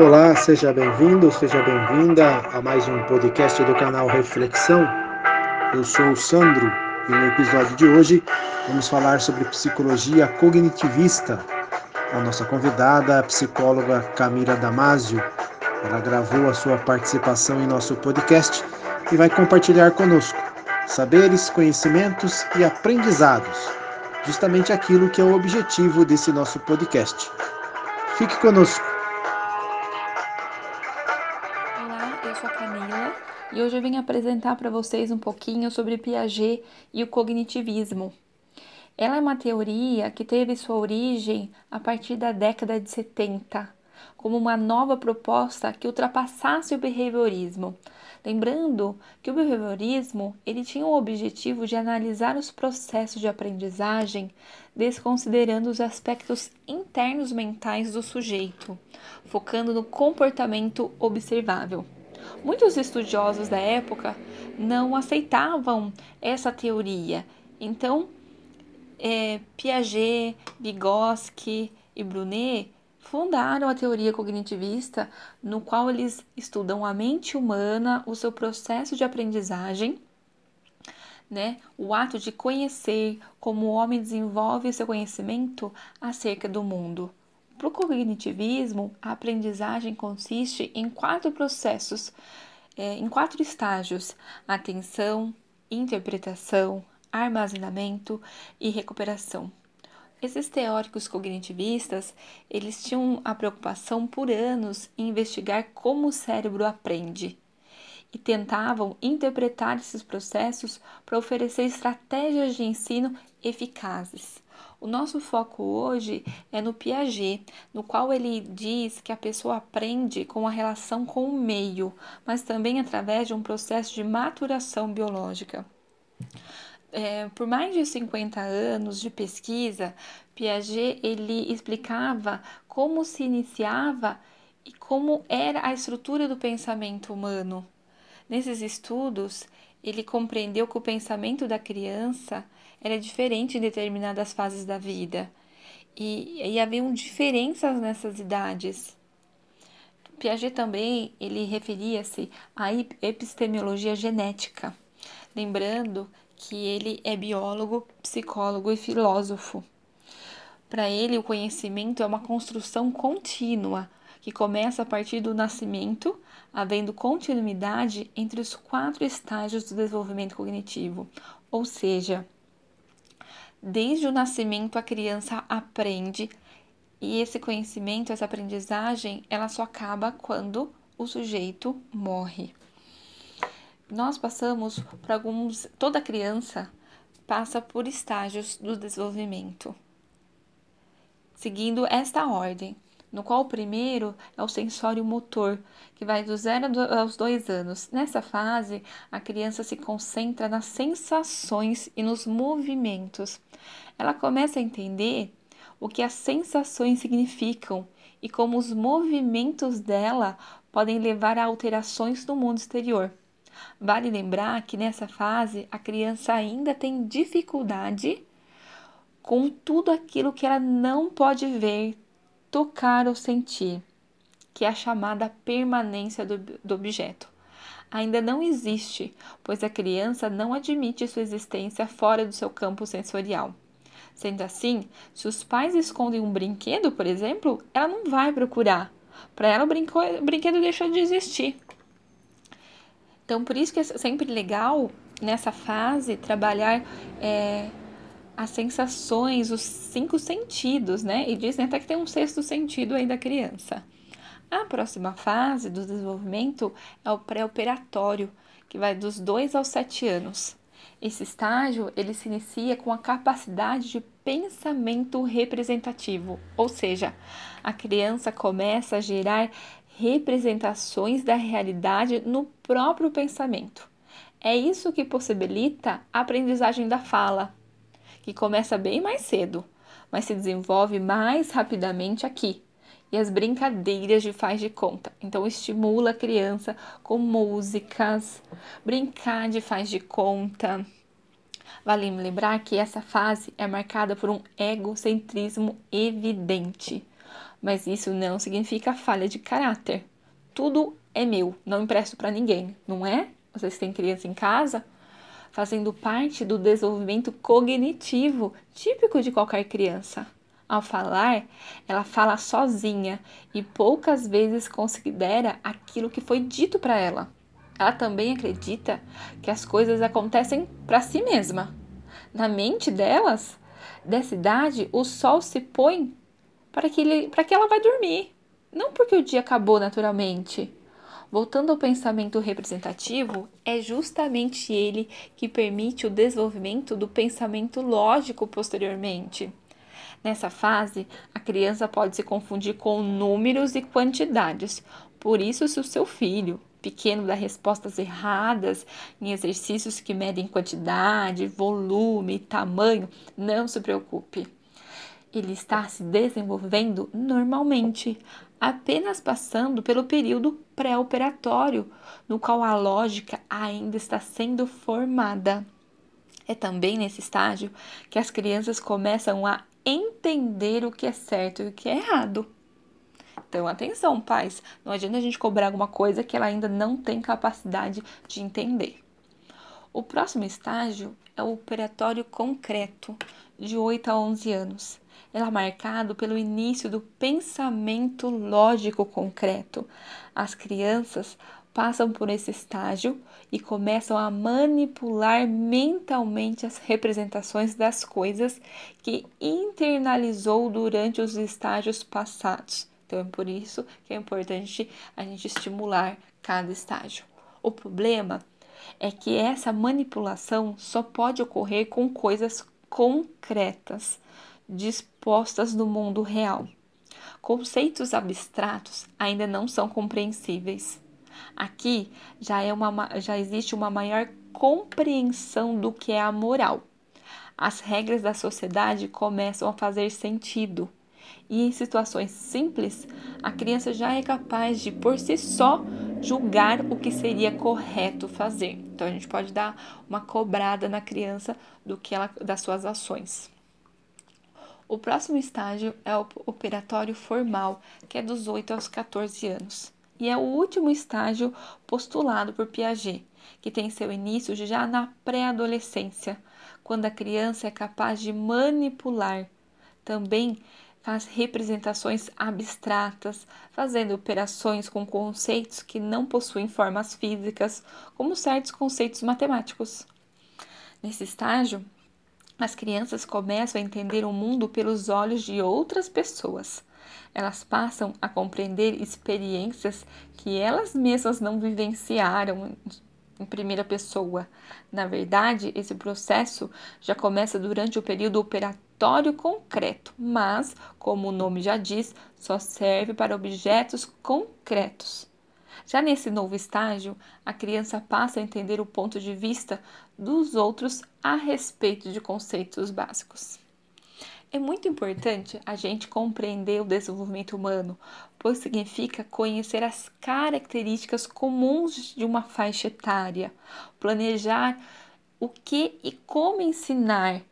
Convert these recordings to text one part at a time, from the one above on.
Olá, seja bem-vindo, seja bem-vinda a mais um podcast do canal Reflexão. Eu sou o Sandro e no episódio de hoje vamos falar sobre psicologia cognitivista. A nossa convidada, a psicóloga Camila Damasio, ela gravou a sua participação em nosso podcast e vai compartilhar conosco saberes, conhecimentos e aprendizados, justamente aquilo que é o objetivo desse nosso podcast. Fique conosco. E hoje eu vim apresentar para vocês um pouquinho sobre Piaget e o cognitivismo. Ela é uma teoria que teve sua origem a partir da década de 70, como uma nova proposta que ultrapassasse o behaviorismo. Lembrando que o behaviorismo ele tinha o objetivo de analisar os processos de aprendizagem, desconsiderando os aspectos internos mentais do sujeito, focando no comportamento observável. Muitos estudiosos da época não aceitavam essa teoria. Então, é, Piaget, Vygotsky e Brunet fundaram a teoria cognitivista, no qual eles estudam a mente humana, o seu processo de aprendizagem, né? O ato de conhecer como o homem desenvolve seu conhecimento acerca do mundo. Para o cognitivismo, a aprendizagem consiste em quatro processos, é, em quatro estágios: atenção, interpretação, armazenamento e recuperação. Esses teóricos cognitivistas, eles tinham a preocupação por anos em investigar como o cérebro aprende e tentavam interpretar esses processos para oferecer estratégias de ensino eficazes. O nosso foco hoje é no Piaget, no qual ele diz que a pessoa aprende com a relação com o meio, mas também através de um processo de maturação biológica. É, por mais de 50 anos de pesquisa, Piaget ele explicava como se iniciava e como era a estrutura do pensamento humano. Nesses estudos, ele compreendeu que o pensamento da criança era diferente em determinadas fases da vida e, e haviam diferenças nessas idades. Piaget também ele referia-se à epistemologia genética, lembrando que ele é biólogo, psicólogo e filósofo. Para ele, o conhecimento é uma construção contínua que começa a partir do nascimento, havendo continuidade entre os quatro estágios do desenvolvimento cognitivo, ou seja, Desde o nascimento a criança aprende e esse conhecimento, essa aprendizagem, ela só acaba quando o sujeito morre. Nós passamos por alguns, toda criança passa por estágios do desenvolvimento, seguindo esta ordem no qual o primeiro é o sensório motor, que vai do zero aos dois anos. Nessa fase, a criança se concentra nas sensações e nos movimentos. Ela começa a entender o que as sensações significam e como os movimentos dela podem levar a alterações no mundo exterior. Vale lembrar que nessa fase a criança ainda tem dificuldade com tudo aquilo que ela não pode ver, tocar ou sentir, que é a chamada permanência do, do objeto. Ainda não existe, pois a criança não admite sua existência fora do seu campo sensorial. Sendo assim, se os pais escondem um brinquedo, por exemplo, ela não vai procurar. Para ela, o, o brinquedo deixou de existir. Então, por isso que é sempre legal, nessa fase, trabalhar é, as sensações, os cinco sentidos, né? E dizem até que tem um sexto sentido aí da criança. A próxima fase do desenvolvimento é o pré-operatório, que vai dos 2 aos 7 anos. Esse estágio ele se inicia com a capacidade de pensamento representativo, ou seja, a criança começa a gerar representações da realidade no próprio pensamento. É isso que possibilita a aprendizagem da fala, começa bem mais cedo, mas se desenvolve mais rapidamente aqui. E as brincadeiras de faz de conta. Então, estimula a criança com músicas, brincar de faz de conta. Vale lembrar que essa fase é marcada por um egocentrismo evidente. Mas isso não significa falha de caráter. Tudo é meu, não empresto para ninguém, não é? Vocês têm criança em casa? Fazendo parte do desenvolvimento cognitivo típico de qualquer criança. Ao falar, ela fala sozinha e poucas vezes considera aquilo que foi dito para ela. Ela também acredita que as coisas acontecem para si mesma. Na mente delas, dessa idade, o sol se põe para que, ele, para que ela vai dormir, não porque o dia acabou naturalmente. Voltando ao pensamento representativo, é justamente ele que permite o desenvolvimento do pensamento lógico posteriormente. Nessa fase, a criança pode se confundir com números e quantidades. Por isso, se o seu filho pequeno dá respostas erradas em exercícios que medem quantidade, volume, tamanho, não se preocupe. Ele está se desenvolvendo normalmente, apenas passando pelo período pré-operatório, no qual a lógica ainda está sendo formada. É também nesse estágio que as crianças começam a entender o que é certo e o que é errado. Então, atenção, pais, não adianta a gente cobrar alguma coisa que ela ainda não tem capacidade de entender. O próximo estágio é o operatório concreto, de 8 a 11 anos. É marcado pelo início do pensamento lógico concreto. As crianças passam por esse estágio e começam a manipular mentalmente as representações das coisas que internalizou durante os estágios passados. Então é por isso que é importante a gente estimular cada estágio. O problema é que essa manipulação só pode ocorrer com coisas concretas, dispostas no mundo real. Conceitos abstratos ainda não são compreensíveis. Aqui já, é uma, já existe uma maior compreensão do que é a moral. As regras da sociedade começam a fazer sentido. E em situações simples, a criança já é capaz de, por si só, julgar o que seria correto fazer. Então a gente pode dar uma cobrada na criança do que ela das suas ações. O próximo estágio é o operatório formal, que é dos 8 aos 14 anos e é o último estágio postulado por Piaget, que tem seu início já na pré-adolescência, quando a criança é capaz de manipular. Também faz representações abstratas, fazendo operações com conceitos que não possuem formas físicas, como certos conceitos matemáticos. Nesse estágio, as crianças começam a entender o mundo pelos olhos de outras pessoas elas passam a compreender experiências que elas mesmas não vivenciaram em primeira pessoa. Na verdade, esse processo já começa durante o período operatório concreto, mas, como o nome já diz, só serve para objetos concretos. Já nesse novo estágio, a criança passa a entender o ponto de vista dos outros a respeito de conceitos básicos. É muito importante a gente compreender o desenvolvimento humano, pois significa conhecer as características comuns de uma faixa etária, planejar o que e como ensinar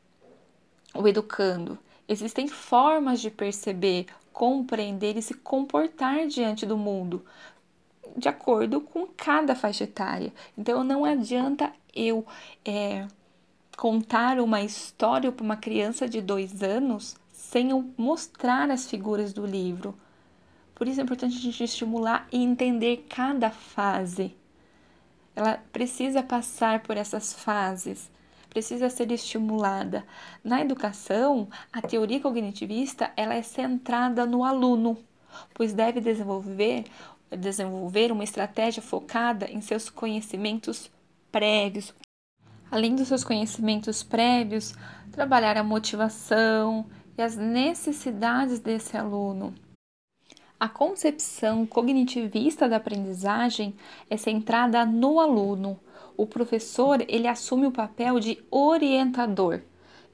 o educando. Existem formas de perceber, compreender e se comportar diante do mundo, de acordo com cada faixa etária. Então não adianta eu é, contar uma história para uma criança de dois anos sem eu mostrar as figuras do livro. Por isso é importante a gente estimular e entender cada fase. Ela precisa passar por essas fases, precisa ser estimulada. Na educação, a teoria cognitivista ela é centrada no aluno, pois deve desenvolver desenvolver uma estratégia focada em seus conhecimentos prévios, além dos seus conhecimentos prévios, trabalhar a motivação e as necessidades desse aluno. A concepção cognitivista da aprendizagem é centrada no aluno. O professor ele assume o papel de orientador,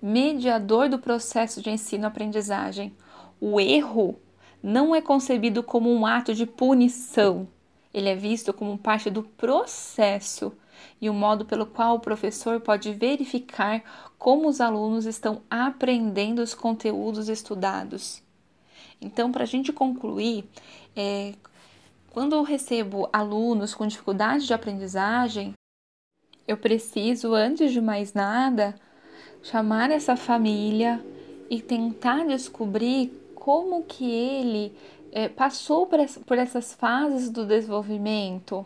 mediador do processo de ensino-aprendizagem. O erro não é concebido como um ato de punição, ele é visto como parte do processo e o modo pelo qual o professor pode verificar como os alunos estão aprendendo os conteúdos estudados. Então, para a gente concluir, é, quando eu recebo alunos com dificuldade de aprendizagem, eu preciso, antes de mais nada, chamar essa família e tentar descobrir como que ele é, passou por, essa, por essas fases do desenvolvimento.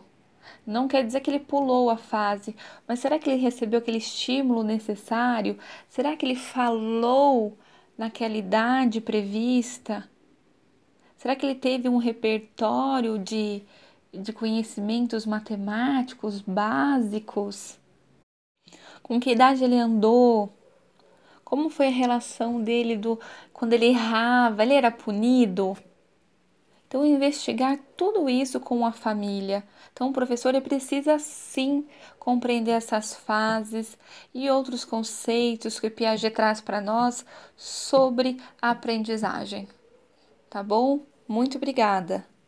Não quer dizer que ele pulou a fase, mas será que ele recebeu aquele estímulo necessário? Será que ele falou naquela idade prevista? Será que ele teve um repertório de, de conhecimentos matemáticos básicos? Com que idade ele andou? Como foi a relação dele do quando ele errava? Ele era punido? Então, investigar tudo isso com a família. Então, o professor ele precisa sim compreender essas fases e outros conceitos que Piaget traz para nós sobre a aprendizagem. Tá bom? Muito obrigada!